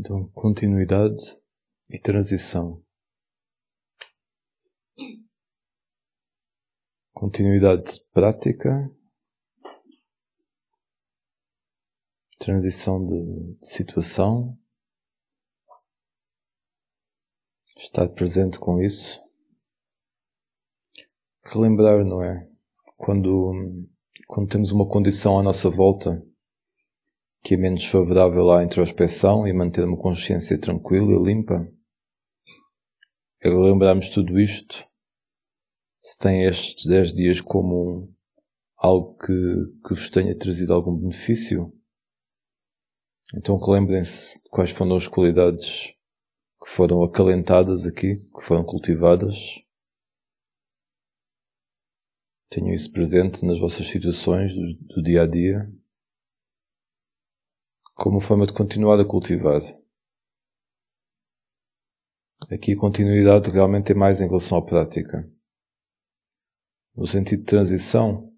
Então, continuidade e transição. Continuidade prática, transição de situação, estar presente com isso, relembrar, não é? Quando, quando temos uma condição à nossa volta que é menos favorável à introspeção e manter uma consciência tranquila e limpa. É lembrarmos tudo isto, se tem estes 10 dias como algo que, que vos tenha trazido algum benefício, então relembrem-se de quais foram as qualidades que foram acalentadas aqui, que foram cultivadas. Tenham isso presente nas vossas situações do, do dia a dia como forma de continuar a cultivar. Aqui a continuidade realmente é mais em relação à prática. No sentido de transição,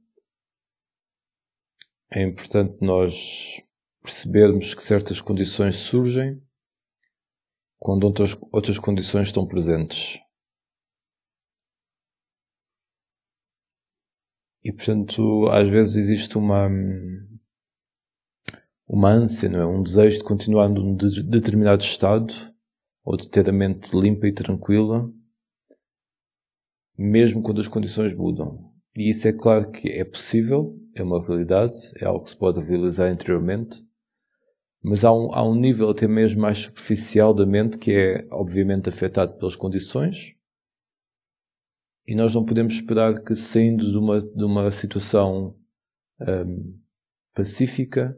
é importante nós percebermos que certas condições surgem quando outras, outras condições estão presentes. E portanto, às vezes existe uma, uma ânsia, não é? um desejo de continuar num determinado estado ou de ter a mente limpa e tranquila, mesmo quando as condições mudam. E isso é claro que é possível, é uma realidade, é algo que se pode realizar interiormente, mas há um, há um nível até mesmo mais superficial da mente que é obviamente afetado pelas condições e nós não podemos esperar que saindo de uma, de uma situação um, pacífica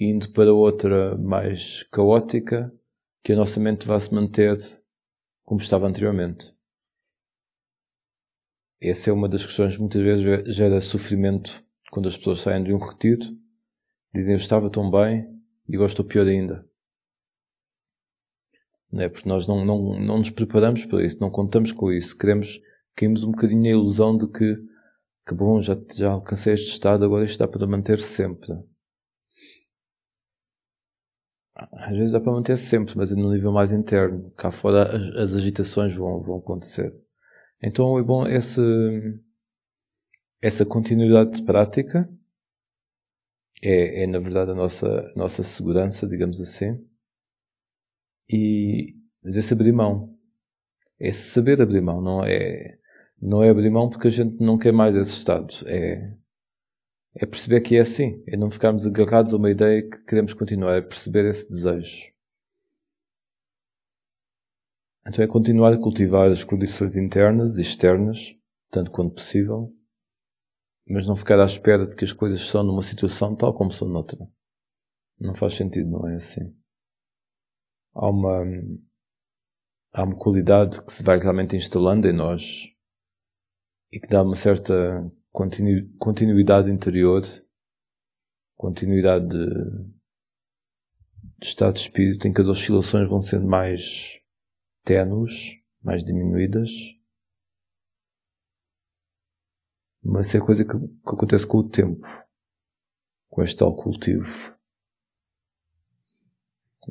indo para outra mais caótica, que a nossa mente vá se manter como estava anteriormente. Essa é uma das questões que muitas vezes gera sofrimento quando as pessoas saem de um retiro. Dizem, eu estava tão bem e agora estou pior ainda. Não é? Porque nós não, não, não nos preparamos para isso, não contamos com isso. Queremos, caímos um bocadinho na ilusão de que, que bom, já, já alcancei este estado, agora isto dá para manter sempre às vezes dá para manter sempre, mas no nível mais interno. Cá fora as, as agitações vão, vão acontecer. Então é bom essa, essa continuidade de prática é, é na verdade a nossa, nossa segurança, digamos assim. E mas é abrir mão. É saber abrir mão, não é, não é abrir mão porque a gente não quer mais esse estado. É, é perceber que é assim, é não ficarmos agarrados a uma ideia que queremos continuar, é perceber esse desejo. Então é continuar a cultivar as condições internas e externas, tanto quanto possível, mas não ficar à espera de que as coisas são numa situação tal como são noutra. Não faz sentido, não é assim. Há uma, há uma qualidade que se vai realmente instalando em nós e que dá uma certa continu, continuidade interior, continuidade de, de estado de espírito em que as oscilações vão sendo mais ténues, mais diminuídas. Mas é coisa que, que acontece com o tempo, com este tal cultivo.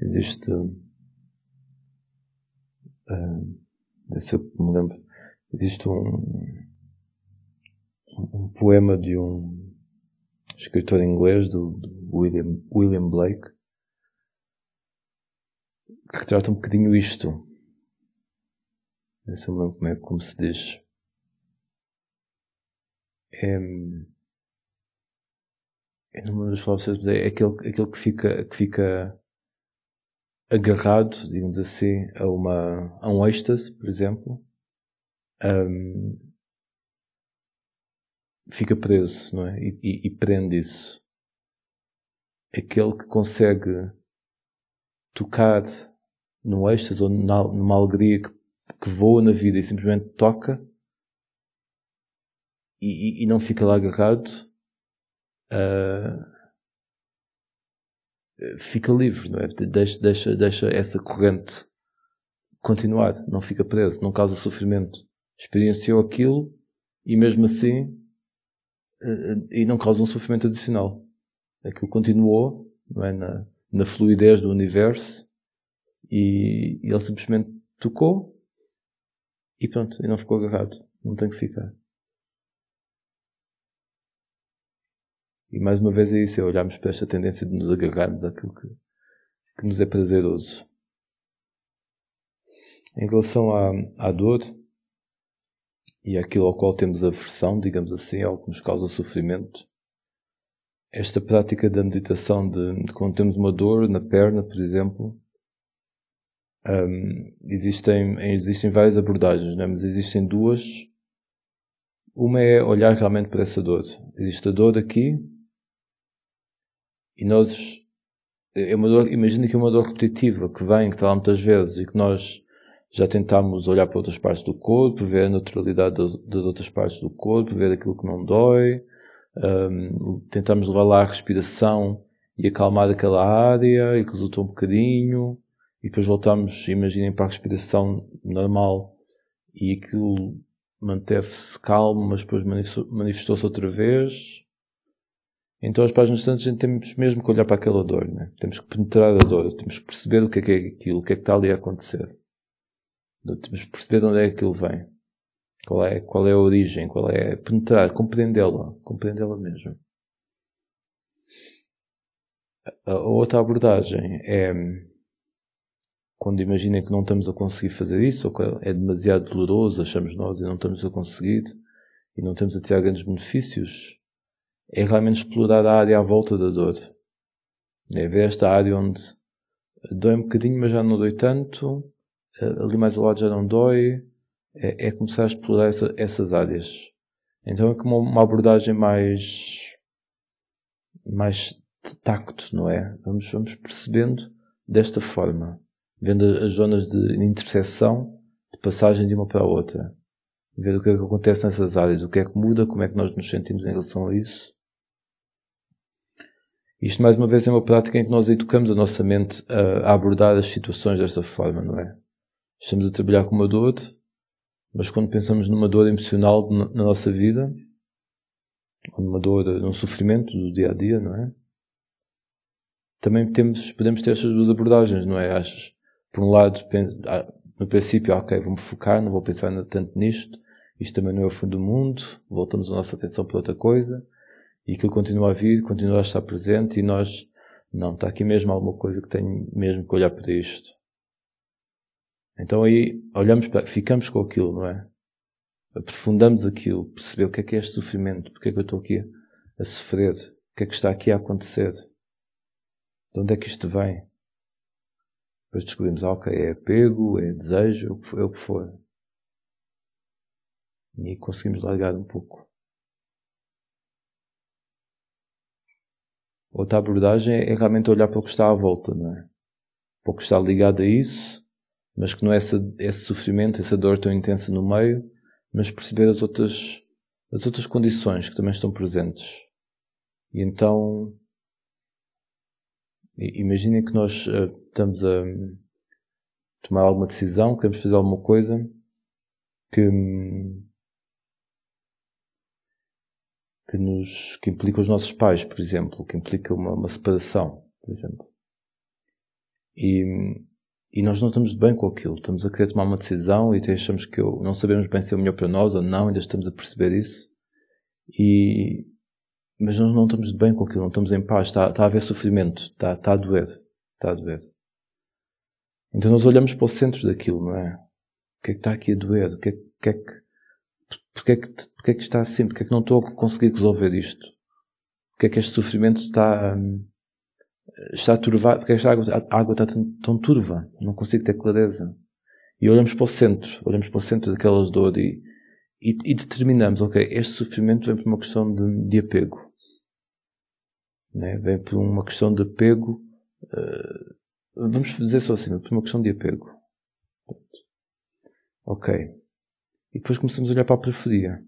Existe, uh, se eu me lembro, existe um, um poema de um escritor inglês, do, do William, William Blake, que retrata um bocadinho isto. Não sei como é como se diz. É, é numa das palavras é aquele, aquele que fica, que fica agarrado, digamos assim, a, uma, a um êxtase, por exemplo, um, fica preso, não é? E, e, e prende isso. Aquele que consegue tocar no êxtase ou numa alegria que, que voa na vida e simplesmente toca e, e não fica lá agarrado, uh, fica livre, não é? Deixa, deixa, deixa essa corrente continuar, não fica preso, não causa sofrimento. Experienciou aquilo e mesmo assim e não causa um sofrimento adicional. Aquilo continuou não é, na, na fluidez do universo E, e ele simplesmente tocou e pronto, e não ficou agarrado. Não tem que ficar. E mais uma vez é isso, é olharmos para esta tendência de nos agarrarmos àquilo que, que nos é prazeroso. Em relação à, à dor e àquilo ao qual temos aversão, digamos assim, ao que nos causa sofrimento, esta prática da meditação de, de quando temos uma dor na perna, por exemplo, um, existem, existem várias abordagens, né? mas existem duas. Uma é olhar realmente para essa dor. Existe a dor aqui e nós. É imagina que é uma dor repetitiva que vem, que está lá muitas vezes e que nós já tentámos olhar para outras partes do corpo, ver a naturalidade das, outras partes do corpo, ver aquilo que não dói, um, tentamos levar lá a respiração e acalmar aquela área e resultou um bocadinho e depois voltamos, imaginem, para a respiração normal e aquilo manteve-se calmo, mas depois manifestou-se outra vez. Então, as páginas gente temos mesmo que olhar para aquela dor, né? temos que penetrar a dor, temos que perceber o que é, que é aquilo, o que é que está ali a acontecer. Que perceber de onde é que aquilo vem. Qual é, qual é a origem, qual é penetrar, compreendê-la, compreendê-la mesmo. A outra abordagem é quando imaginem que não estamos a conseguir fazer isso, ou que é demasiado doloroso, achamos nós, e não estamos a conseguir, e não temos a tirar grandes benefícios, é realmente explorar a área à volta da dor. É ver esta área onde dói um bocadinho, mas já não dói tanto, ali mais ao lado já não dói, é, é começar a explorar essa, essas áreas. Então é como uma abordagem mais, mais de tacto, não é? Vamos, vamos percebendo desta forma vendo as zonas de interseção, de passagem de uma para a outra. Ver o que é que acontece nessas áreas, o que é que muda, como é que nós nos sentimos em relação a isso. Isto, mais uma vez, é uma prática em que nós educamos a nossa mente a abordar as situações desta forma, não é? Estamos a trabalhar com uma dor, mas quando pensamos numa dor emocional na, nossa vida, numa dor, num sofrimento do dia a dia, não é? Também temos, podemos ter estas duas abordagens, não é? Achas? por um lado, no princípio, ok, vou-me focar, não vou pensar tanto nisto, isto também não é o fim do mundo, voltamos a nossa atenção para outra coisa, e aquilo continua a vir, continua a estar presente, e nós, não, está aqui mesmo alguma coisa que tenho mesmo que olhar para isto. Então aí, olhamos para, ficamos com aquilo, não é? Aprofundamos aquilo, perceber o que é que é este sofrimento, porque é que eu estou aqui a sofrer, o que é que está aqui a acontecer, de onde é que isto vem? Depois descobrimos, ah, ok, é apego, é desejo, é o que for. E conseguimos largar um pouco. Outra abordagem é realmente olhar para o que está à volta, não é? Para o que está ligado a isso, mas que não é esse, esse sofrimento, essa dor tão intensa no meio, mas perceber as outras, as outras condições que também estão presentes. E então Imaginem que nós uh, estamos a tomar alguma decisão, queremos fazer alguma coisa que, que, nos, que implica os nossos pais, por exemplo, que implica uma, uma separação, por exemplo. E, e nós não estamos bem com aquilo. Estamos a querer tomar uma decisão e achamos que eu, não sabemos bem se é o melhor para nós ou não, ainda estamos a perceber isso. E, mas nós não estamos bem com aquilo, não estamos em paz, está, está a haver sofrimento, está, está a doer, está a doer. Então nós olhamos para o centro daquilo, não é? O que é que está aqui a doer? O que é, que é que, é que, porque é que está assim? Porque é que não estou a conseguir resolver isto? Porque é que este sofrimento está, hum, está turvado? Porque que esta água, a água está tão, tão turva? Não consigo ter clareza. E olhamos para o centro, olhamos para o centro daquela dor e, e, e determinamos, ok, este sofrimento vem por uma questão de, de apego né? vem por uma questão de apego. Uh, vamos dizer só assim, por uma questão de apego. Ok. E depois começamos a olhar para a periferia.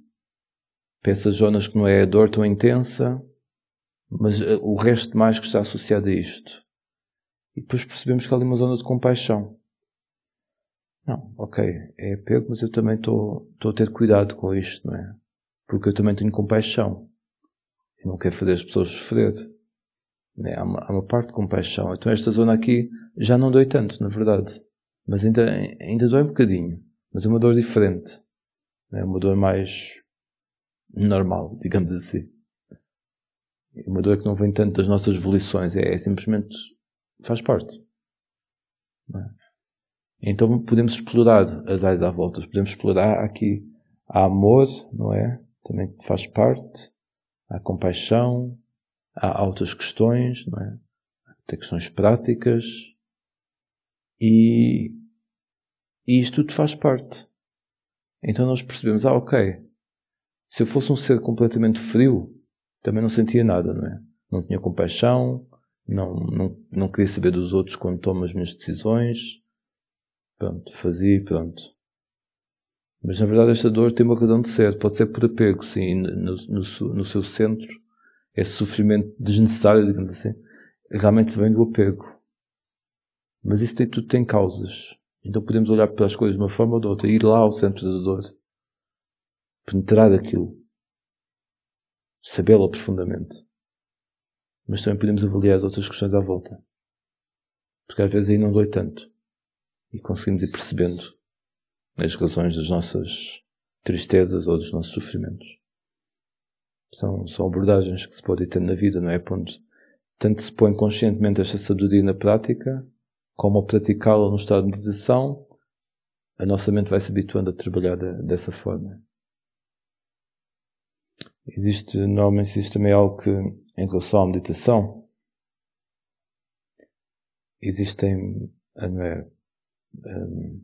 Para zonas que não é a dor tão intensa, mas uh, o resto mais que está associado a isto. E depois percebemos que há ali uma zona de compaixão. Não, ok, é apego, mas eu também estou a ter cuidado com isto, não é? Porque eu também tenho compaixão. Eu não quero fazer as pessoas sofrer. Né? Há, uma, há uma parte de compaixão. Então esta zona aqui já não dói tanto, na verdade. Mas ainda, ainda dói um bocadinho. Mas é uma dor diferente. É uma dor mais normal, digamos assim. É uma dor que não vem tanto das nossas volições. É, é simplesmente faz parte. É? Então podemos explorar as áreas à volta. Podemos explorar aqui. Há amor, não é? Também faz parte. Há compaixão. Há outras questões, não é? Tem questões práticas. E, e isto tudo faz parte. Então nós percebemos, ah, ok. Se eu fosse um ser completamente frio, também não sentia nada, não é? Não tinha compaixão, não, não, não queria saber dos outros quando tomo as minhas decisões. Pronto, fazia e pronto. Mas na verdade esta dor tem uma razão de ser. Pode ser por apego, sim, no, no, no seu centro. Esse sofrimento desnecessário, digamos assim, realmente vem do apego. Mas isso tem, tudo tem causas. Então podemos olhar para as coisas de uma forma ou de outra, ir lá ao centro da dor, penetrar aquilo, sabê-la profundamente mas também podemos avaliar as outras questões à volta. Porque às vezes aí não dói tanto. E conseguimos ir percebendo as razões das nossas tristezas ou dos nossos sofrimentos. São, são abordagens que se pode ter na vida, não é? Ponto. Tanto se põe conscientemente esta sabedoria na prática, como ao praticá-la no estado de meditação, a nossa mente vai se habituando a trabalhar de, dessa forma. Existe, normalmente existe também algo que em relação à meditação, existem é, um,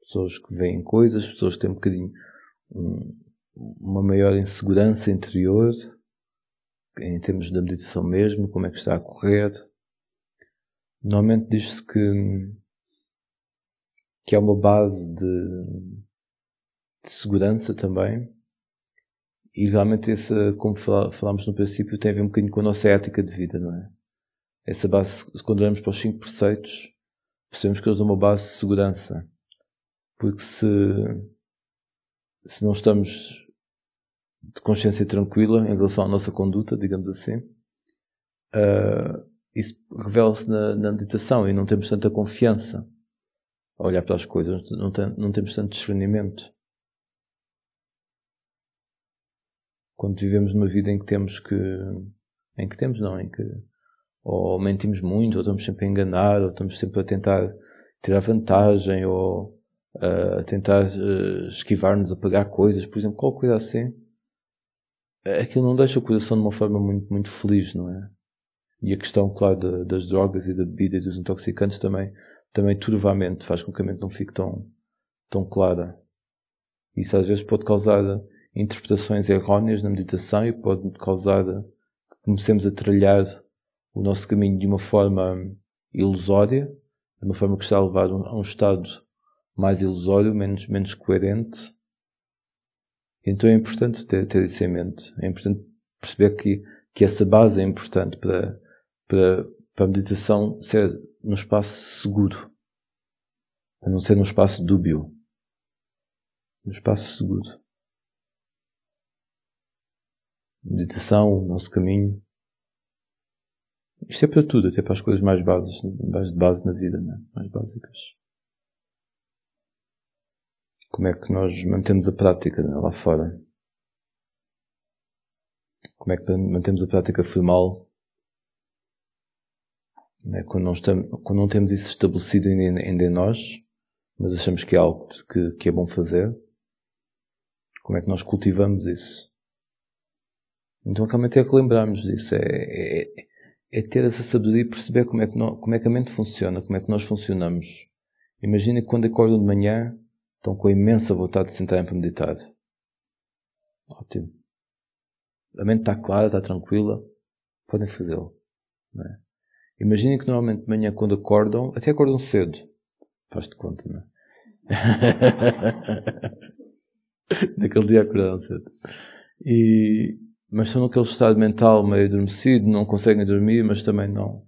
pessoas que veem coisas, pessoas que têm um bocadinho um, uma maior insegurança interior em termos da meditação mesmo, como é que está a correr. Normalmente diz-se que, que há uma base de, de segurança também e realmente essa, como falámos no princípio, tem a ver um bocadinho com a nossa ética de vida, não é? Essa base, quando olhamos para os cinco preceitos, percebemos que eles dão uma base de segurança. Porque se, se não estamos de consciência tranquila em relação à nossa conduta, digamos assim, uh, isso revela-se na, na, meditação e não temos tanta confiança a olhar para as coisas, não, tem, não temos tanto discernimento. Quando vivemos numa vida em que temos que, em que temos não, em que ou mentimos muito, ou estamos sempre a enganar, ou estamos sempre a tentar tirar vantagem, ou uh, a tentar uh, esquivar-nos a pagar coisas, por exemplo, qualquer coisa assim, aquilo não deixa o coração de uma forma muito, muito feliz, não é? E a questão, claro, de, das drogas e da bebida e dos intoxicantes também, também turvamente faz com que a mente não fique tão, tão clara. Isso às vezes pode causar interpretações erróneas na meditação e pode causar que comecemos a trilhar o nosso caminho de uma forma ilusória, de uma forma que está a levar a um estado mais ilusório, menos, menos coerente. Então é importante ter, ter isso em mente. É importante perceber que, que essa base é importante para, para, para a meditação ser num espaço seguro, a não ser num espaço dúbio. Num espaço seguro meditação, nosso caminho. Isto é para tudo, até para as coisas mais bases, mais de base na vida, né? mais básicas. Como é que nós mantemos a prática né? lá fora? Como é que mantemos a prática formal né? quando, não estamos, quando não temos isso estabelecido ainda, ainda em nós, mas achamos que é algo que, que é bom fazer? Como é que nós cultivamos isso? Então realmente é que lembrarmos disso, é, é, é, ter essa sabedoria e perceber como é, que como é que a mente funciona, como é que nós funcionamos. Imagina que quando acordam de manhã estão com a imensa vontade de sentarem para meditar. Ótimo. A mente está clara, está tranquila, podem fazê-lo. É? Imaginem que normalmente de manhã quando acordam, até acordam cedo. Faz-te conta, não é? Naquele dia acordaram cedo. E, mas estão naquele estado mental meio adormecido, não conseguem dormir, mas também não.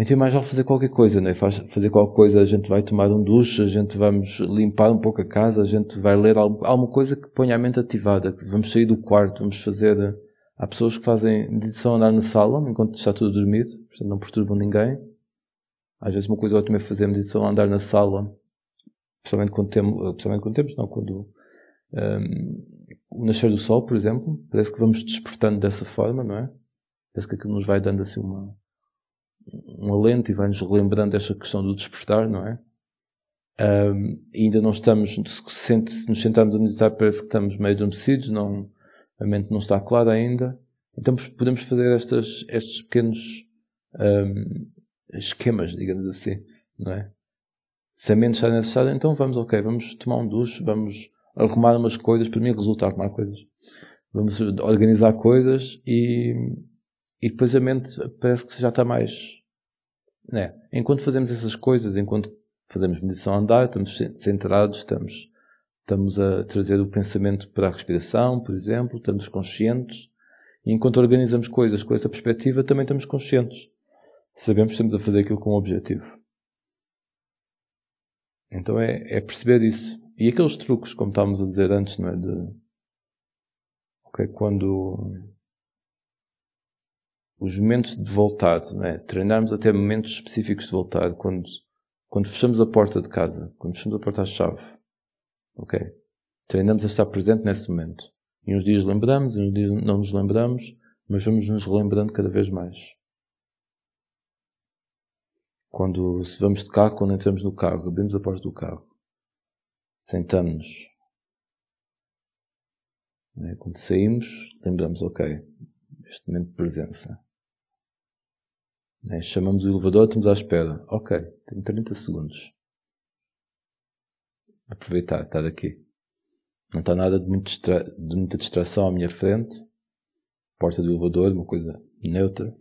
Então é mais vale fazer qualquer coisa, né? Faz, fazer qualquer coisa, a gente vai tomar um duche, a gente vamos limpar um pouco a casa, a gente vai ler algo, alguma coisa que ponha a mente ativada, vamos sair do quarto, vamos fazer. Há pessoas que fazem meditação andar na sala enquanto está tudo dormido, portanto não perturbam ninguém. Às vezes uma coisa ótima é fazer meditação, andar na sala, principalmente quando temos, principalmente quando temos, não, quando um, o nascer do sol, por exemplo, parece que vamos despertando dessa forma, não é? Parece que aquilo nos vai dando assim uma, um alento e vai-nos lembrando esta questão do despertar, não é? Um, ainda não estamos, se nos sentarmos a meditar, parece que estamos meio adormecidos, não, a mente não está clara ainda. Então podemos fazer estas, estes pequenos um, esquemas, digamos assim, não é? Se a mente está nesse estado, então vamos, ok, vamos tomar um duche, vamos arrumar umas coisas, para mim resulta arrumar coisas. Vamos organizar coisas e, e depois a mente parece que já está mais, né? Enquanto fazemos essas coisas, enquanto fazemos medição andar, estamos centrados, estamos, estamos a trazer o pensamento para a respiração, por exemplo, estamos conscientes. E enquanto organizamos coisas com essa perspectiva, também estamos conscientes. Sabemos que estamos a fazer aquilo com um objetivo. Então é, é perceber isso. E aqueles truques, como estávamos a dizer antes, não é? De, ok, quando os momentos de voltar, não é? Treinarmos até momentos específicos de voltar, quando, quando fechamos a porta de casa, quando fechamos a porta à chave, ok? Treinamos a estar presente nesse momento. E uns dias lembramos, e uns dias não nos lembramos, mas vamos nos relembrando cada vez mais. Quando se vamos de carro, quando entramos no carro, abrimos a porta do carro, Sentamos-nos. É? Quando saímos, lembramos, ok, este momento de presença. É? Chamamos o elevador, estamos à espera. Ok, tenho 30 segundos. Aproveitar, estar aqui. Não está nada de, distra... de muita distração à minha frente. Porta do elevador, uma coisa neutra.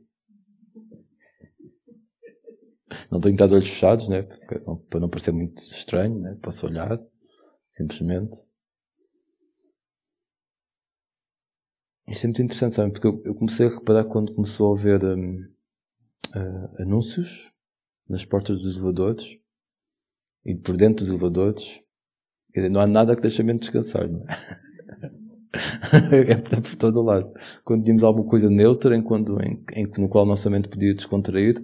Não tenho que estar de olhos fechados, né? para não parecer muito estranho, né? posso olhar simplesmente. Isto é muito interessante, sabe? Porque eu, comecei a reparar quando começou a haver um, uh, anúncios nas portas dos elevadores e por dentro dos elevadores. Quer dizer, não há nada que deixe a mente descansar, não é? é por todo lado. Quando tínhamos alguma coisa neutra, em quando, em, em, no qual a nossa mente podia descontrair,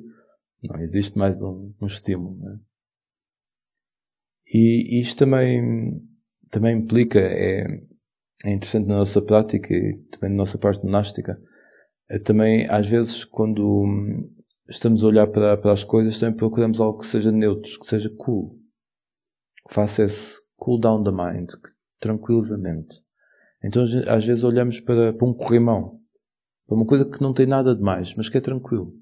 não existe mais um, um estímulo. Não é? E isto também, também implica, é, é interessante na nossa prática e também na nossa parte monástica, é também às vezes quando estamos a olhar para, para as coisas também procuramos algo que seja neutro, que seja cool, que faça esse cool down the mind, que tranquilize a mente. Então às vezes olhamos para, para um corrimão, para uma coisa que não tem nada de mais, mas que é tranquilo.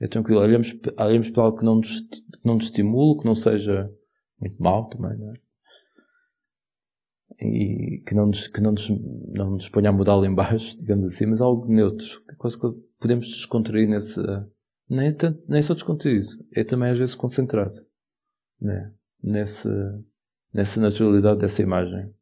É tranquilo. Olhamos, olhamos para algo que não nos, que não nos estimule, que não seja muito mal também, não é? E que não nos, que não nos, não nos ponha a mudar lá embaixo, digamos assim, mas algo neutro. Quase que podemos descontrair nesse, nem, é tanto, nem é só descontraído, é também às vezes concentrado, né? Nesse, nessa naturalidade dessa imagem.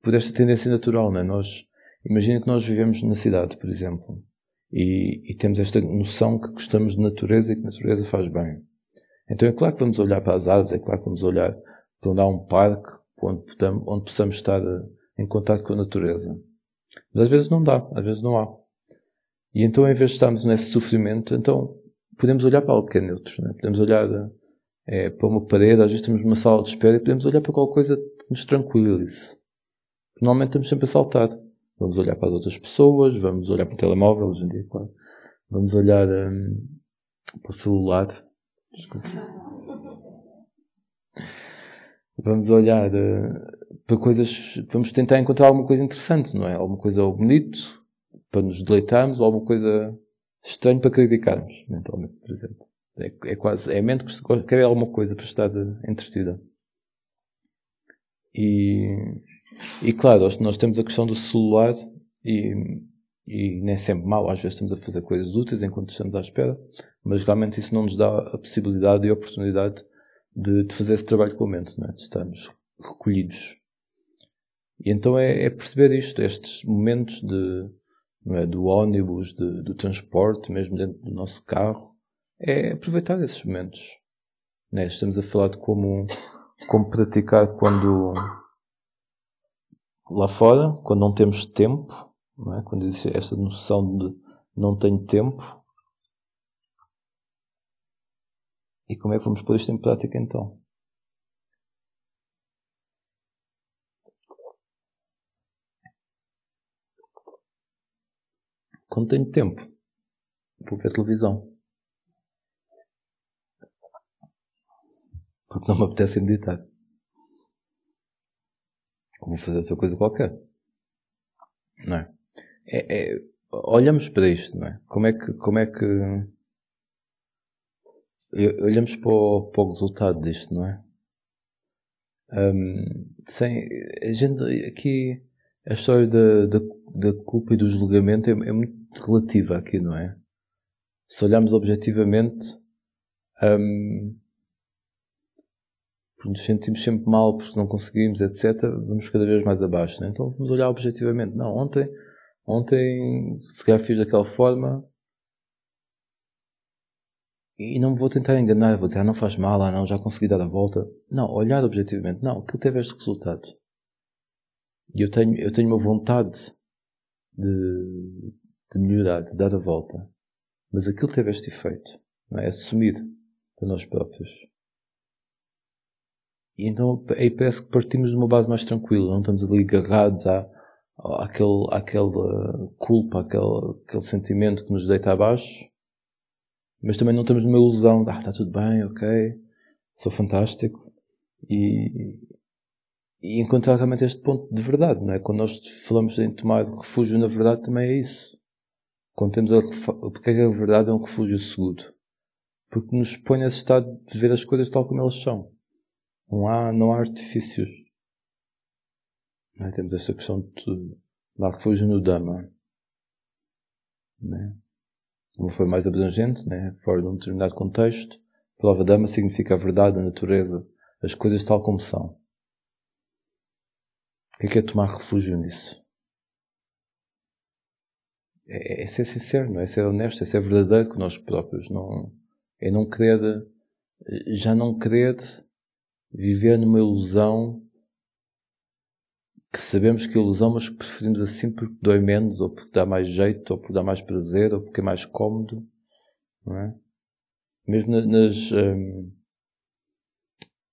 Por esta tendência natural, né? Nós, imagina que nós vivemos na cidade, por exemplo, e, e temos esta noção que gostamos de natureza e que natureza faz bem. Então é claro que vamos olhar para as árvores, é claro que vamos olhar para onde há um parque, onde, onde possamos estar eh, em contato com a natureza. Mas às vezes não dá, às vezes não há. E então, em vez de estarmos nesse sofrimento, então podemos olhar para algo que é neutro. Né? Podemos olhar é, para uma parede, às vezes estamos numa sala de espera e podemos olhar para qualquer coisa que nos tranquilize. Normalmente estamos sempre a saltar. Vamos olhar para as outras pessoas, vamos olhar para o telemóvel, hoje em dia, claro. Vamos olhar um, para o celular, Desculpa. Vamos olhar uh, para coisas, vamos tentar encontrar alguma coisa interessante, não é? Alguma coisa bonito para nos deleitarmos, ou alguma coisa estranha para criticarmos, mentalmente, por exemplo. É, é quase, é a mente que quer alguma coisa para estar eh, entretida. E, e claro, nós, nós temos a questão do celular e, e nem sempre mal, às vezes estamos a fazer coisas úteis enquanto estamos à espera, mas realmente isso não nos dá a possibilidade e a oportunidade de, de fazer esse trabalho com a mente, é? de estarmos recolhidos. E então é, é, perceber isto, estes momentos de, é, do ônibus, de, do transporte, mesmo dentro do nosso carro, é aproveitar esses momentos. É? Estamos a falar de como, como praticar quando lá fora, quando não temos tempo, não é? quando existe esta noção de não tenho tempo, E como é que vamos pôr isto em prática então? Quando tenho tempo, vou ver televisão. Porque não me apetece meditar. Vou fazer outra coisa qualquer. Não é? É, é olhamos para isto, não é? Como é que, como é que olhamos para o, para o resultado disto, não é? Um, sem, a gente, aqui a história da, da, da culpa e do julgamento é, é, muito relativa aqui, não é? Se olharmos objetivamente, um, nos sentimos sempre mal porque não conseguimos, etc., vamos cada vez mais abaixo. Né? Então vamos olhar objetivamente. Não, ontem, ontem, se calhar fiz daquela forma, e não me vou tentar enganar, vou dizer, ah, não faz mal, ah, não, já consegui dar a volta. Não, olhar objetivamente, não, aquilo teve este resultado. E eu tenho, eu tenho uma vontade de, de melhorar, de dar a volta. Mas aquilo teve este efeito. Não é? Assumir para nós próprios. E então aí parece que partimos de uma base mais tranquila, não estamos ali agarrados à, àquele, àquela culpa, àquele, àquele sentimento que nos deita abaixo mas também não estamos numa ilusão de, ah, está tudo bem, ok, sou fantástico. E, e encontrar realmente este ponto de verdade, não é? Quando nós falamos em tomar refúgio na verdade, também é isso. Quando temos a, porque é a verdade é um refúgio seguro. Porque nos põe nesse estado de ver as coisas tal como elas são. Não há, não há artifícios. É? Temos esta questão de dar refúgio no Dhamma. Não é? uma forma mais abrangente, né? fora de um determinado contexto. A palavra Dhamma significa a verdade, a natureza, as coisas tal como são. O que é, que é tomar refúgio nisso? É, é, ser sincero, não é? ser honesto, é ser verdadeiro com nós próprios. Não, é não querer, já não querer viver numa ilusão que sabemos que ilusão, mas que preferimos assim porque dói menos, ou porque dá mais jeito, ou porque dá mais prazer, ou porque é mais cómodo, não é? Mesmo nas, um,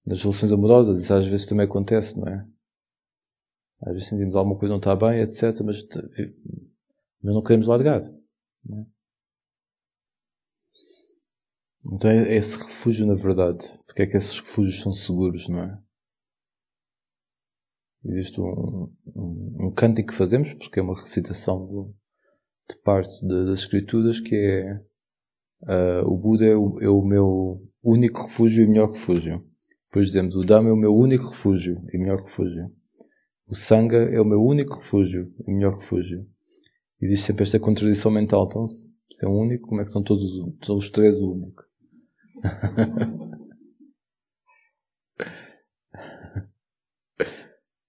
nas relações amorosas, isso às vezes também acontece, não é? Às vezes sentimos alguma coisa não está bem, etc., mas, mas não queremos largar. Não é? Então é esse refúgio, na verdade. Porque é que esses refúgios são seguros, não é? Existe um, um, um cântico que fazemos, porque é uma recitação do, de parte de, das Escrituras, que é uh, o Buda é o, é o, meu único refúgio e melhor refúgio. Depois dizemos o Dhamma é o meu único refúgio e melhor refúgio. O Sangha é o meu único refúgio e melhor refúgio. E existe sempre esta contradição mental. Então, se é um único, como é que são todos são os três o único?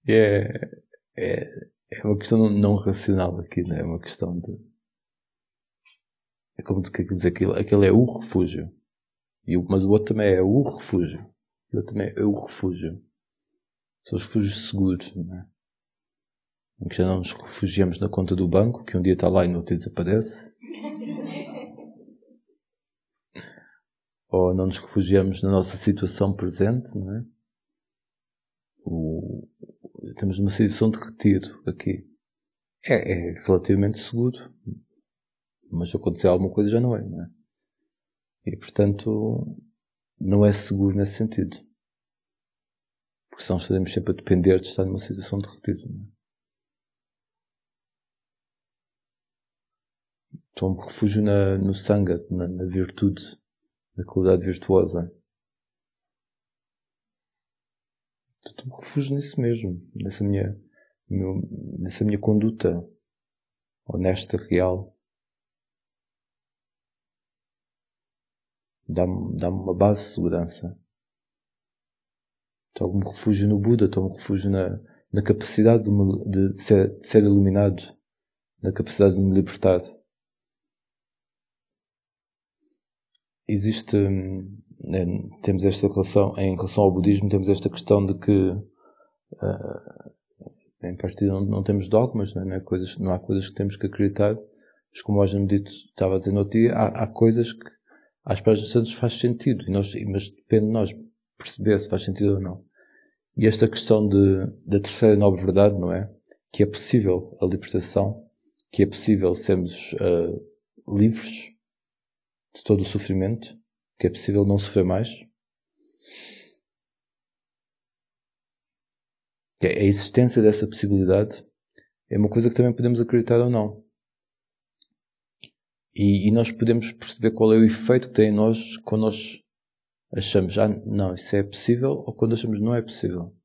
é, é, é uma questão não racional aqui, não é? É uma questão de. É como dizer aquilo, aquele é o refúgio. E o, mas o outro também é o refúgio. E o outro também é o refúgio. São os refúgios seguros, não é? Em que já não nos refugiamos na conta do banco, que um dia está lá e no outro desaparece. Ou não nos refugiamos na nossa situação presente, não é? O, temos uma situação de retiro aqui. É, é, relativamente seguro, mas se acontecer alguma coisa já não é, não é? E portanto, não é seguro nesse sentido. Porque senão estaremos sempre a depender de estar numa situação de retiro, não é? Então, refúgio na, no sangue, na, na virtude, na qualidade virtuosa. Me refugio nisso mesmo, nessa minha, meu, nessa minha conduta honesta, real. Dá-me dá uma base de segurança. Me refúgio no Buda, me refúgio na, na capacidade de, me, de, ser, de ser iluminado, na capacidade de me libertar. Existe, hum, temos esta relação, em relação ao budismo, temos esta questão de que, uh, em partida, não, não, temos dogmas, né, não, é coisas, não há coisas que temos que acreditar, mas como hoje me dito, estava a dizer no outro dia, há, há coisas que às páginas tantas faz sentido, e nós, mas depende de nós perceber se faz sentido ou não. E esta questão de, da terceira nobre verdade, não é? Que é possível a libertação, que é possível sermos uh, livres de todo o sofrimento, que é possível não sofrer mais. Que a existência dessa possibilidade é uma coisa que também podemos acreditar ou não. E, e, nós podemos perceber qual é o efeito que tem em nós quando nós achamos, ah, não, isso é possível, ou quando achamos não é possível.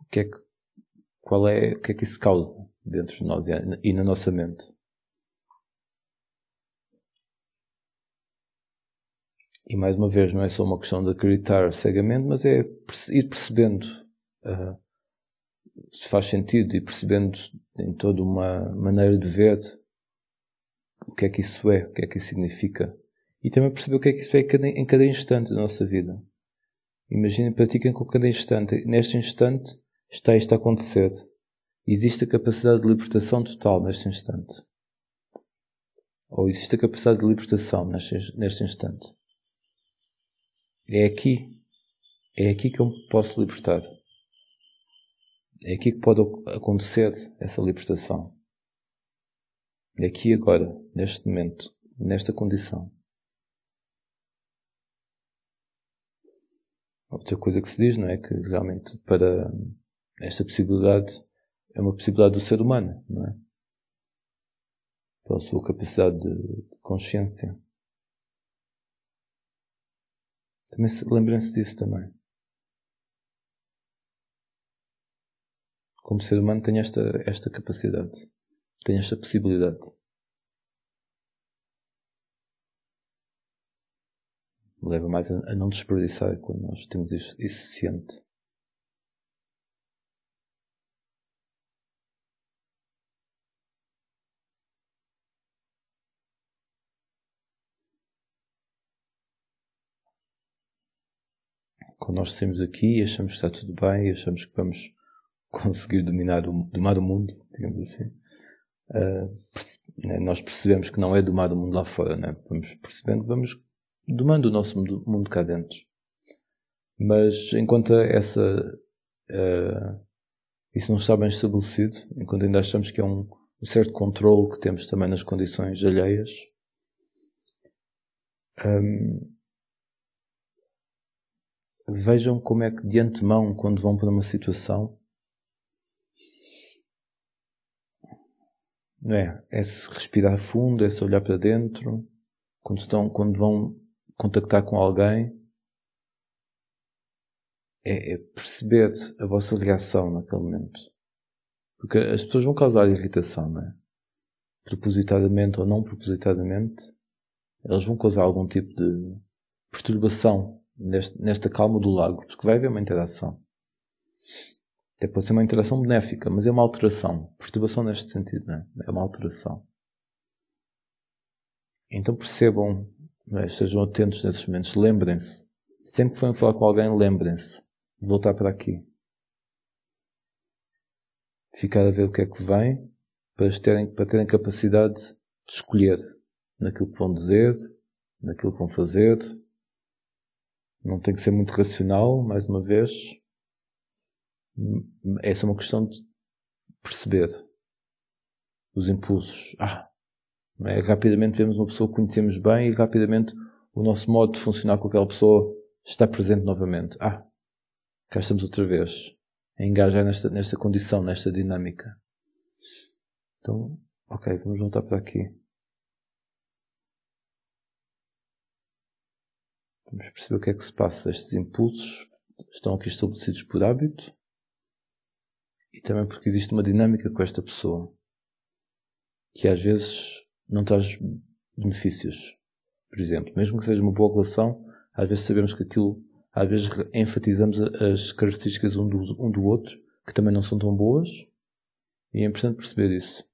O que é que, qual é, o que é que isso causa dentro de nós e na nossa mente? E mais uma vez, não é só uma questão de acreditar cegamente, mas é ir percebendo uh, se faz sentido e percebendo em toda uma maneira de ver o que é que isso é, o que é que isso significa. E também perceber o que é que isso é em cada instante da nossa vida. Imaginem, pratiquem com cada instante. Neste instante está isto a acontecer. Existe a capacidade de libertação total neste instante. Ou existe a capacidade de libertação neste, neste instante. É aqui. É aqui que eu me posso libertar. É aqui que pode acontecer essa libertação. É aqui agora, neste momento, nesta condição. Outra coisa que se diz, não é? Que realmente para esta possibilidade é uma possibilidade do ser humano, não é? Pela sua capacidade de, de consciência. Lembrem-se disso também. como ser humano, tem esta, esta capacidade, tem esta possibilidade. Leva mais a, a não desperdiçar quando nós temos isso, isso ciente. Quando nós estamos aqui e achamos que está tudo bem, achamos que vamos conseguir dominar o, domar o mundo, digamos assim, uh, né, nós percebemos que não é domar o mundo lá fora, né? vamos percebendo vamos domando o nosso mundo, mundo cá dentro. Mas enquanto essa, uh, isso não está bem estabelecido, enquanto ainda achamos que é um, um certo controle que temos também nas condições alheias, um, vejam como é que de antemão, quando vão para uma situação, Não é? É se respirar fundo, é se olhar para dentro. Quando, estão, quando vão contactar com alguém, é, é perceber a vossa reação naquele momento. Porque as pessoas vão causar irritação, não é? Propositadamente ou não propositadamente, elas vão causar algum tipo de perturbação neste, nesta calma do lago, porque vai haver uma interação. Até pode ser uma interação benéfica, mas é uma alteração. Perturbação neste sentido, não é? É uma alteração. Então percebam, é? estejam atentos nesses momentos, lembrem-se. Sempre que forem falar com alguém, lembrem-se de voltar para aqui. Ficar a ver o que é que vem para terem, para terem capacidade de escolher naquilo que vão dizer, naquilo que vão fazer. Não tem que ser muito racional, mais uma vez, essa é uma questão de perceber os impulsos. Ah, é? rapidamente vemos uma pessoa que conhecemos bem e rapidamente o nosso modo de funcionar com aquela pessoa está presente novamente. Ah, cá estamos outra vez a engajar nesta, nesta condição, nesta dinâmica. Então, ok, vamos voltar para aqui. Vamos perceber o que é que se passa. Estes impulsos estão aqui estabelecidos por hábito e também porque existe uma dinâmica com esta pessoa que às vezes não traz benefícios. Por exemplo, mesmo que seja uma boa relação, às vezes sabemos que aquilo, às vezes enfatizamos as características um do, um do outro que também não são tão boas e é importante perceber isso.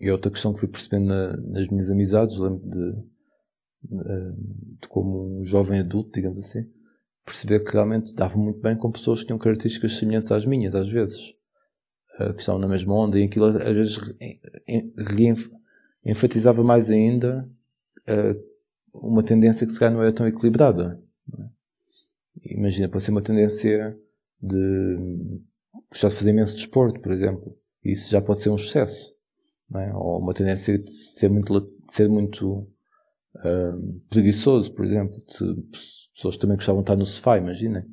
E outra questão que fui percebendo na, nas minhas amizades, lembro de, de, de como um jovem adulto, digamos assim, perceber que realmente dava muito bem com pessoas que tinham características semelhantes às minhas, às vezes. Uh, que estavam na mesma onda e aquilo às vezes enfatizava mais ainda uh, uma tendência que se calhar não era tão equilibrada. É? Imagina, pode ser uma tendência de gostar de fazer imenso desporto, por exemplo. Isso já pode ser um excesso. É? Ou uma tendência de ser muito, de ser muito uh, preguiçoso, por exemplo. Pessoas também gostavam de estar no sofá, imaginem.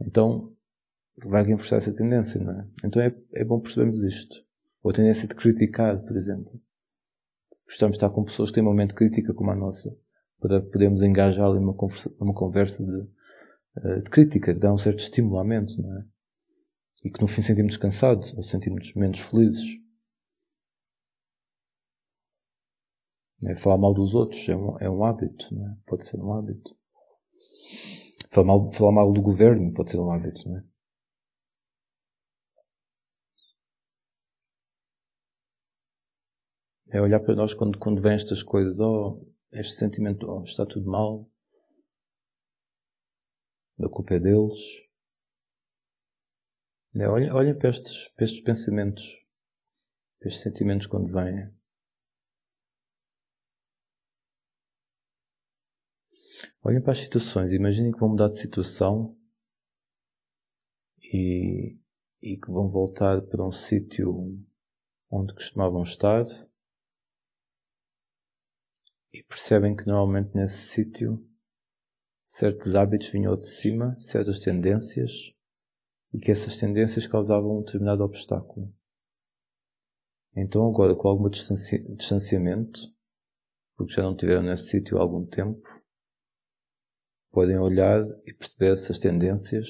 Então, vai reforçar essa tendência, não é? Então é, é bom percebermos isto. Ou a tendência de criticar, por exemplo. Gostamos de estar com pessoas que têm uma mente crítica como a nossa, para podermos engajá-la numa conversa, numa conversa de, eh, de crítica, que dá um certo mente, não é? E que no fim sentimos cansados ou sentimos menos felizes. É, falar mal dos outros é um, é um hábito, não é? pode ser um hábito. Falar mal, falar mal do governo pode ser um hábito, não é? Olhar para nós quando, quando vêm estas coisas, oh, este sentimento, oh, está tudo mal, a culpa é deles. É, olhem, olhem para, estes, para estes pensamentos, para estes sentimentos quando vêm. Olhem para as situações, imaginem que vão mudar de situação e, e que vão voltar para um sítio onde costumavam estar e percebem que normalmente nesse sítio certos hábitos vinham de cima, certas tendências, e que essas tendências causavam um determinado obstáculo. Então, agora, com algum distanciamento, porque já não tiveram nesse sítio há algum tempo, podem olhar e perceber essas tendências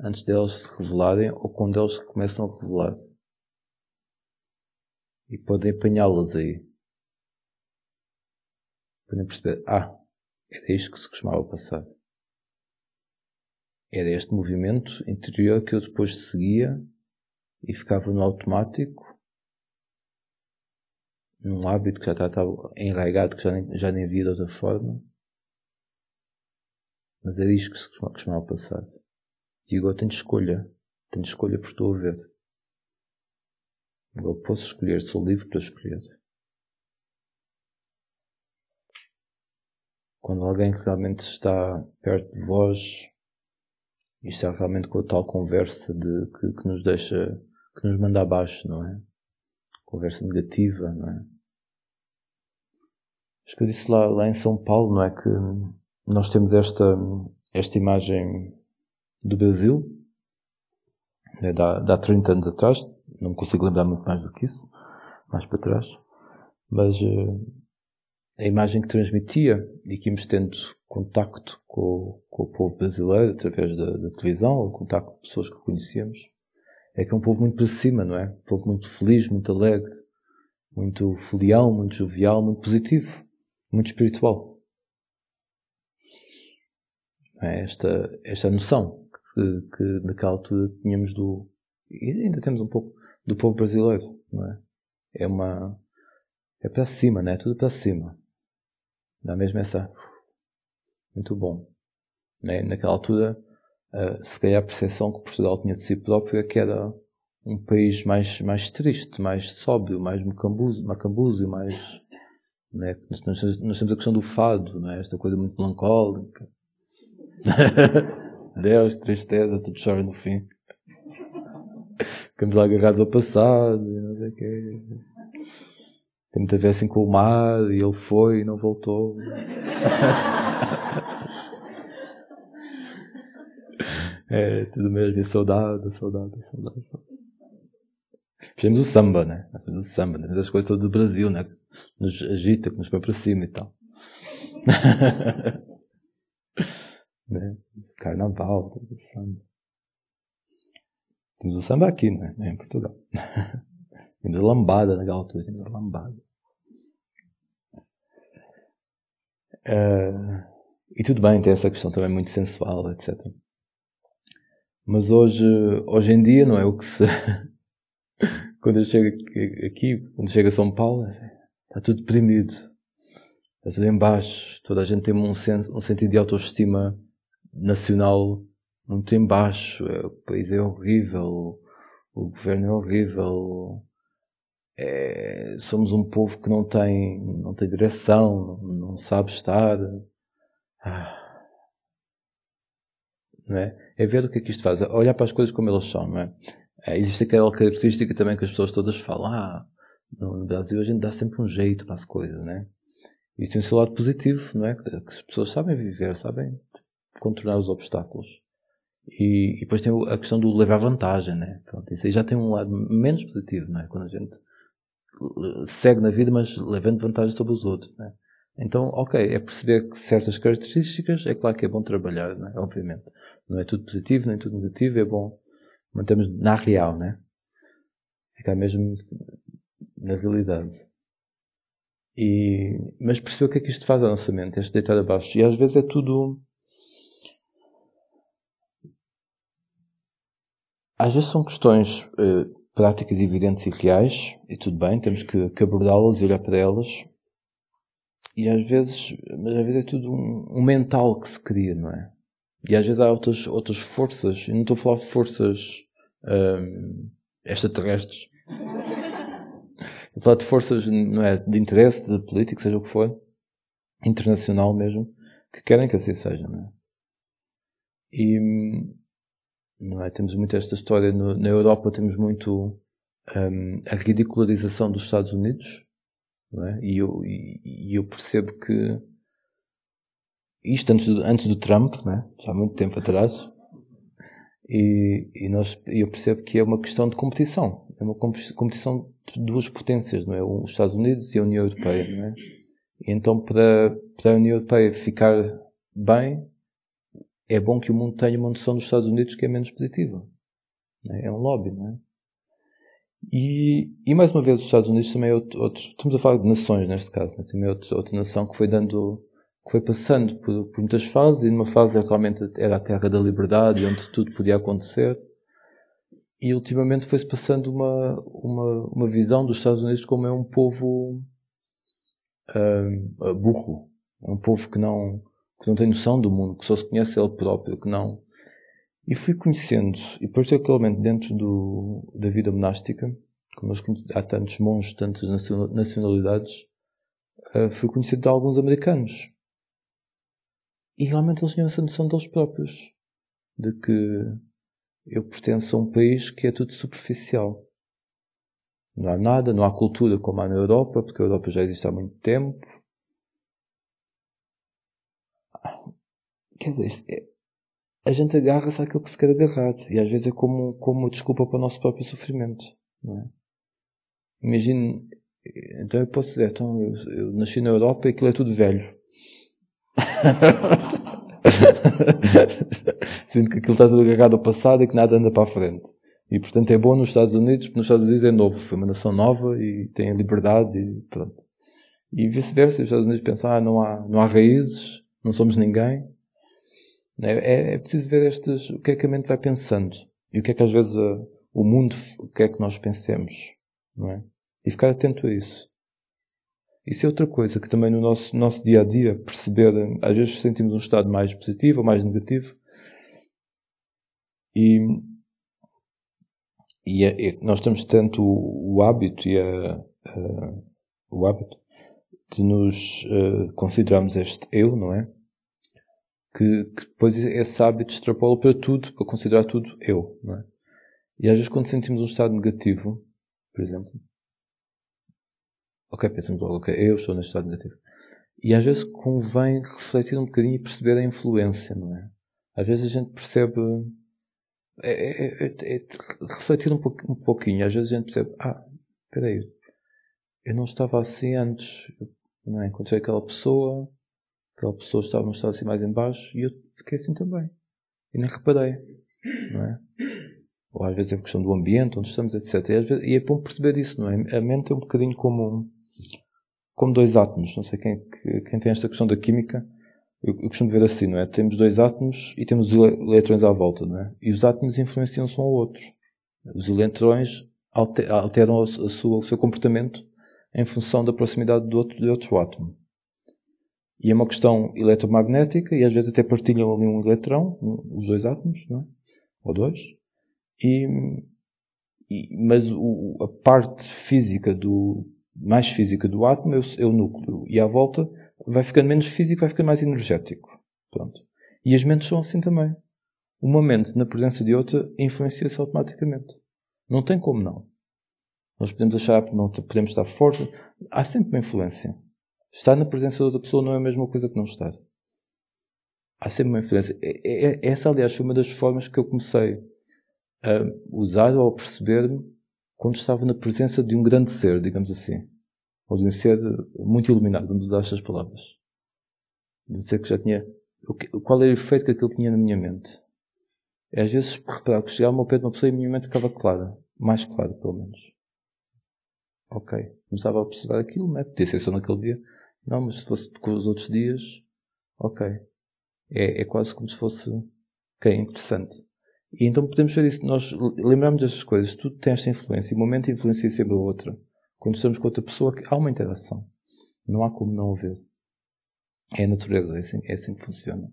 antes delas se revelarem ou quando elas começam a revelar. E podem apanhá-las aí podem perceber, ah, era isto que se costumava passar. Era este movimento interior que eu depois seguia e ficava no automático, num hábito que já estava enraigado, que já nem, já nem via de outra forma. Mas era isto que se costumava passar. E agora tenho escolha. Tenho escolha por estou a ver. Agora posso escolher, sou livre para escolher. quando alguém que realmente está perto de vós e está realmente com a tal conversa de que, que nos deixa, que nos manda abaixo, não é? Conversa negativa, não é? Acho que eu disse lá, lá em São Paulo, não é? Que nós temos esta, esta imagem do Brasil, é, de, há, 30 anos atrás, não me consigo lembrar muito mais do que isso, mais para trás, mas uh, a imagem que transmitia e que íamos tendo contacto com, com o povo brasileiro através da, da televisão, ou contacto com pessoas que conhecíamos, é que é um povo muito para cima, não é? Um povo muito feliz, muito alegre, muito folião, muito jovial, muito positivo, muito espiritual. É esta, esta noção que, que naquela altura tínhamos do, e ainda temos um pouco, do povo brasileiro, não é? É uma, é para cima, não é? Tudo para cima. Dá mesmo essa. Muito bom. Né? Naquela altura, se calhar a percepção que Portugal tinha de si próprio é que era um país mais, mais triste, mais sóbrio, mais macambúzio, mais. Né? Nós, nós, temos a questão do fado, não é? esta coisa muito melancólica. Deus, tristeza, tudo chora no fim. Ficamos lá agarrados ao passado, não sei o quê. Tem muito a ver assim com o mar e ele foi e não voltou. é, tudo mesmo, saudade, saudade, saudade. Fizemos o samba, né? fizemos o samba, né? as coisas todas do Brasil, né? Nos agita, que nos põe para cima e tal. né? Carnaval, samba. Temos o samba aqui, né? Em Portugal. Temos a lambada naquela altura, temos lambada. Uh, e tudo bem, tem essa questão também muito sensual, etc. Mas hoje, hoje em dia, não é o que se. quando eu chego aqui, quando chego a São Paulo, está tudo deprimido. Está tudo em baixo. Toda a gente tem um, senso, um sentido de autoestima nacional muito em baixo. É, o país é horrível. O governo é horrível. é, somos um povo que não tem, não tem direção, não, sabe estar. Ah. Não é? é ver o que é que isto faz, olhar para as coisas como elas são, não é? é existe aquela característica também que as pessoas todas falam, ah, no Brasil a gente dá sempre um jeito para as coisas, né? Isso tem o seu lado positivo, não é? Que as pessoas sabem viver, sabem contornar os obstáculos. E, e, depois tem a questão do levar vantagem, né? Pronto, isso aí já tem um lado menos positivo, não é? Quando a gente eh, segue na vida, mas levando vantagem sobre os outros, né? Então, ok, é perceber que certas características, é claro que é bom trabalhar, né? obviamente. Não é tudo positivo, nem tudo negativo, é bom mantermos na real, né? Ficar mesmo na realidade. E, mas perceber o que é que isto faz ao nossa mente, este deitar abaixo. E às vezes é tudo. Às vezes são questões uh, práticas, evidentes e reais, e tudo bem, temos que, que abordá-las e olhar para elas. E às vezes, mas às vezes é tudo um, um, mental que se cria, não é? E às vezes há outras, outras forças, e não estou a falar de forças um, extraterrestres, falar de forças não é, de interesse, de político, seja o que for, internacional mesmo, que querem que assim seja. Não é? E não é, temos muito esta história, no, na Europa temos muito um, a ridicularização dos Estados Unidos, não é? e, eu, e, e eu percebo que isto antes do, antes do Trump, né? já há muito tempo atrás, e, e nós, eu percebo que é uma questão de competição. É uma competição de duas potências, não é? Os Estados Unidos e a União Europeia, não é? E então, para, para a União Europeia ficar bem, é bom que o mundo tenha uma noção dos Estados Unidos que é menos positiva. É? é um lobby, não é? E, e mais uma vez, os Estados Unidos também é outro, outro estamos a falar de nações neste caso, né? também é outro, outra nação que foi dando que foi passando por, por, muitas fases e numa fase realmente era a terra da liberdade onde tudo podia acontecer e ultimamente foi-se passando uma, uma, uma visão dos Estados Unidos como é um povo um, burro um povo que não que não tem noção do mundo que só se conhece ele próprio que não e fui conhecendo e particularmente dentro do, da vida monástica como há tantos monges tantas nacionalidades uh, fui conhecido de alguns americanos e realmente eles tinham essa noção deles próprios. De que eu pertenço a um país que é tudo superficial. Não há nada, não há cultura como há na Europa, porque a Europa já existe há muito tempo. Quer dizer, é, a gente agarra-se àquilo que se quer agarrar. E às vezes é como, como desculpa para o nosso próprio sofrimento. Não é? Imagine, então eu posso dizer, então eu, eu nasci na Europa e aquilo é tudo velho. Sinto que aquilo está tudo agarrado ao passado e que nada anda para a frente. E portanto é bom nos Estados Unidos, porque nos Estados Unidos é novo, foi uma nação nova e tem a liberdade e pronto. E vice-versa, os Estados Unidos pensam, ah, não há, não há raízes, não somos ninguém. É, é, é preciso ver estes, o que é que a mente vai pensando. E o que é que às vezes a, o mundo, o que é que nós pensemos. Não é? E ficar atento a isso. Isso é outra coisa que também no nosso, nosso dia a dia, perceber, às vezes sentimos um estado mais positivo ou mais negativo. E, e, é, é, nós temos tanto o, o hábito e a, a, o hábito de nos uh, considerarmos este eu, não é? Que, que, depois esse hábito extrapola para tudo, para considerar tudo eu, não é? E às vezes quando sentimos um estado negativo, por exemplo, Ok, pensamos logo, ok, eu estou neste estado negativo. E às vezes convém refletir um bocadinho e perceber a influência, não é? Às vezes a gente percebe. É, é, é, é refletir um, pouquinho, um pouquinho. Às vezes a gente percebe, ah, espera aí, eu não estava assim antes. Não é? Encontrei aquela pessoa, aquela pessoa estava num estado assim mais em baixo e eu fiquei assim também. E nem reparei, não é? Ou às vezes é questão do ambiente, onde estamos, etc. E, vezes, e é bom perceber isso, não é? A mente é um bocadinho como como dois átomos. Não sei quem, quem tem esta questão da química. Eu, costumo ver assim, não é? Temos dois átomos e temos elétrons à volta, não é? E os átomos influenciam-se um ao outro. Os elétrons alteram a sua, o seu comportamento em função da proximidade do outro, do outro átomo. E é uma questão eletromagnética e às vezes até partilham ali um eletrão, os dois átomos, não é? Ou dois. E, e, mas o, a parte física do, mais física do átomo é o, é o, núcleo. E à volta vai ficando menos físico, vai ficando mais energético. Pronto. E as mentes são assim também. Uma mente na presença de outra influencia-se automaticamente. Não tem como não. Nós podemos achar que não podemos estar fortes. Há sempre uma influência. Estar na presença de outra pessoa não é a mesma coisa que não estar. Há sempre uma influência. É, é, essa, aliás, foi uma das formas que eu comecei a usar ou a perceber-me quando estava na presença de um grande ser, digamos assim. Ou de um ser muito iluminado, vamos usar estas palavras. De um ser que já tinha. Qual era o efeito que aquilo tinha na minha mente? É, às vezes, reparar que chegava ao pé de uma pessoa e a minha mente ficava clara. Mais clara, pelo menos. Ok. Começava a observar aquilo, não é? Podia ser só naquele dia. Não, mas se fosse com os outros dias, ok. É, é quase como se fosse. Ok, interessante. E então podemos ver isso. Nós lembramos destas coisas. Tudo tem esta influência. E o momento influencia sempre a outra. Quando estamos com outra pessoa, há uma interação. Não há como não haver. É a natureza. É assim, é assim que funciona.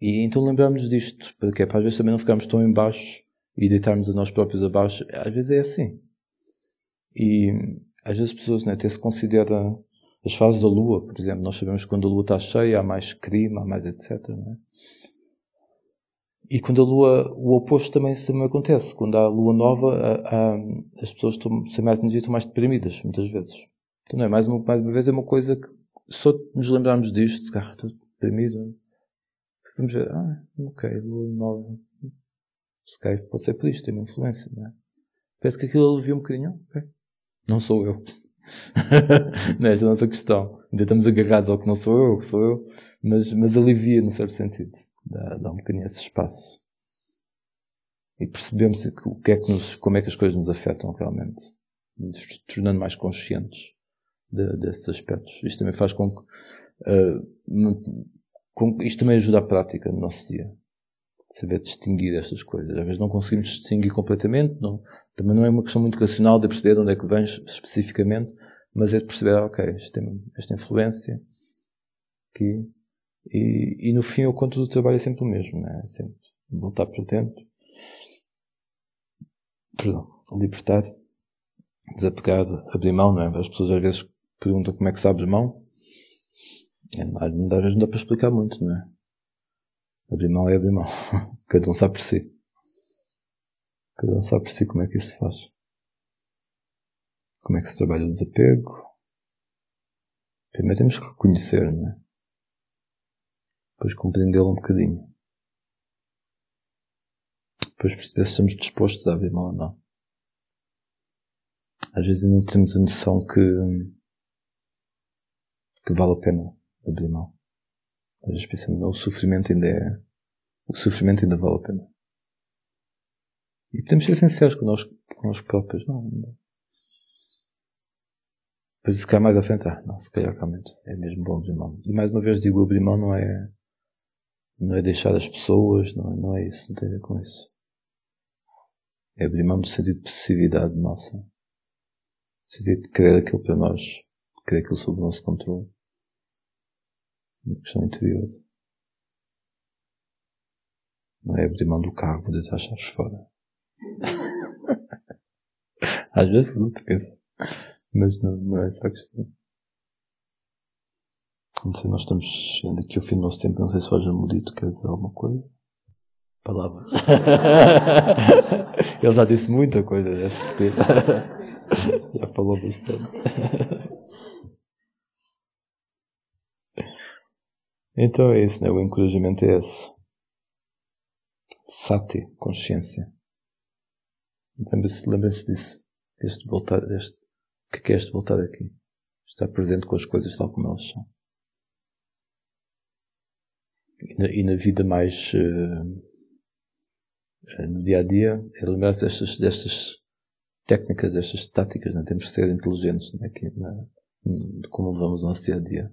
E então lembramos disto. Para quê? Para às vezes também não ficarmos tão em baixo e deitarmos a nós próprios abaixo. Às vezes é assim. E às vezes as pessoas né, até se considera as fases da lua, por exemplo. Nós sabemos que quando a lua está cheia há mais crime, há mais etc. Né? E quando a lua, o oposto também, também acontece. Quando há lua nova, as pessoas estão, sem mais energia estão mais deprimidas, muitas vezes. Então, não é? mais, uma, mais uma vez, é uma coisa que só nos lembrarmos disto, de estou deprimido. Vamos ver, ah, ok, lua nova. Se calhar pode ser por isto, tem uma influência, não é? Parece que aquilo alivia um bocadinho, ok. Não sou eu. Nesta nossa questão. Ainda estamos agarrados ao que não sou eu, que sou eu, mas, mas alivia, num certo sentido dá, dá um bocadinho esse espaço. E percebemos o que é que nos, como é que as coisas nos afetam realmente. Nos tornando mais conscientes de, desses aspectos. Isto também faz com que, uh, com, isto também ajuda a prática no nosso dia. Saber distinguir estas coisas. Às vezes não conseguimos distinguir completamente, não, também não é uma questão muito racional de perceber de onde é que vem especificamente, mas é de perceber, ah, ok, isto tem esta influência aqui, e, e no fim o conto do trabalho é sempre o mesmo, né? sempre voltar para dentro, perdão, libertar, desapegar, abrir mão, não é? As pessoas às vezes perguntam como é que sabes mão. É, não dá, às vezes não dá para explicar muito, não é? Abrir mão é abrir mão. Cada um sabe por si. Cada um sabe por si como é que isso se faz. Como é que se trabalha o desapego. Primeiro temos que reconhecer, não é? depois compreendê-lo um bocadinho. Depois perceber se estamos dispostos a abrir mão ou não. Às vezes ainda temos a noção que, que vale a pena abrir mão. Às vezes pensamos, não, o sofrimento ainda é, o sofrimento ainda vale a pena. E podemos ser sinceros connosco, connosco próprios, não, não. Se calhar mais à frente, ah, não, se calhar realmente é mesmo bom abrir mão. E mais uma vez digo, abrir mão não é, não é deixar as pessoas, não é, não é isso, não tem a ver com isso. É abrir mão do sentido de possessividade nossa. O sentido de querer aquilo para nós, querer aquilo sob o nosso controle. Uma questão interior. Não é abrir mão do carro, vou deixar as chaves fora. Às vezes não penso. Mas não, não é essa a questão. Não sei, nós estamos chegando aqui ao fim do nosso tempo. Não sei se o Roger Mudito quer dizer alguma coisa. Palavras. Ele já disse muita coisa, deve ter. já falou bastante. Então é isso, né? O encorajamento é esse. Sati, consciência. Lembre-se lembre disso. Este voltar, este, o que é este voltar aqui? Estar presente com as coisas tal como elas são e na, e na vida mais uh, no dia a dia é lembrar-se destas, destas técnicas, destas táticas, né? temos que ser inteligentes né? Aqui, de como levamos o nosso dia a dia.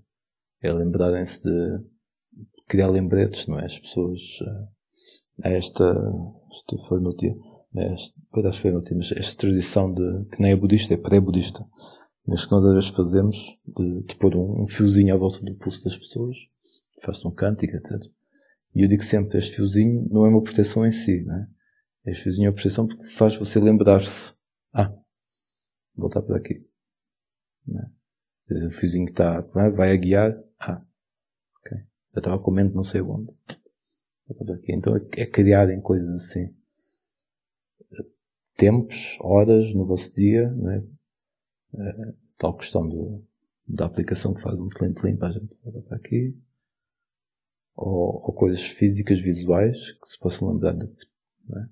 É lembrarem-se de criar lembretes, não é? As pessoas uh, a esta, esta foi no dia, né? esta, foi no dia, mas esta tradição de, que nem é budista, é pré-budista, mas que nós às vezes fazemos de, de pôr um, um fiozinho à volta do pulso das pessoas faz-se um cântico, etc. E eu digo sempre, este fiozinho não é uma proteção em si, né? É fizinho a percepção porque faz você lembrar-se. Ah, voltar para aqui. Não é? O fiozinho que está, vai, vai a guiar. Ah, ok. Eu estava comendo não sei onde. Então é, é criar em coisas assim. Tempos, horas no vosso dia, não é? é tal questão do, da aplicação que faz um cliente limpa, a gente volta aqui. Ou, ou, coisas físicas, visuais, que se possam lembrar de, é?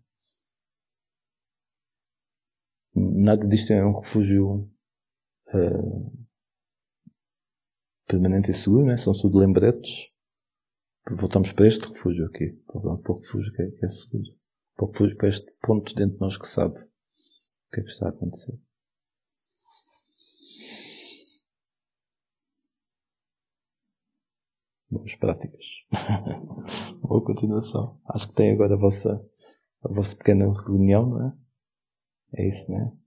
Nada disto é um refúgio uh, permanente e seguro, né? são tudo lembretes. Voltamos para este refúgio aqui, para o refúgio que é, que é seguro. Para o refúgio, para este ponto dentro de nós que sabe o que é que está a acontecer. Boas práticas. Boa continuação. Acho que tem agora a vossa, a vossa pequena reunião, não é? É isso, não é?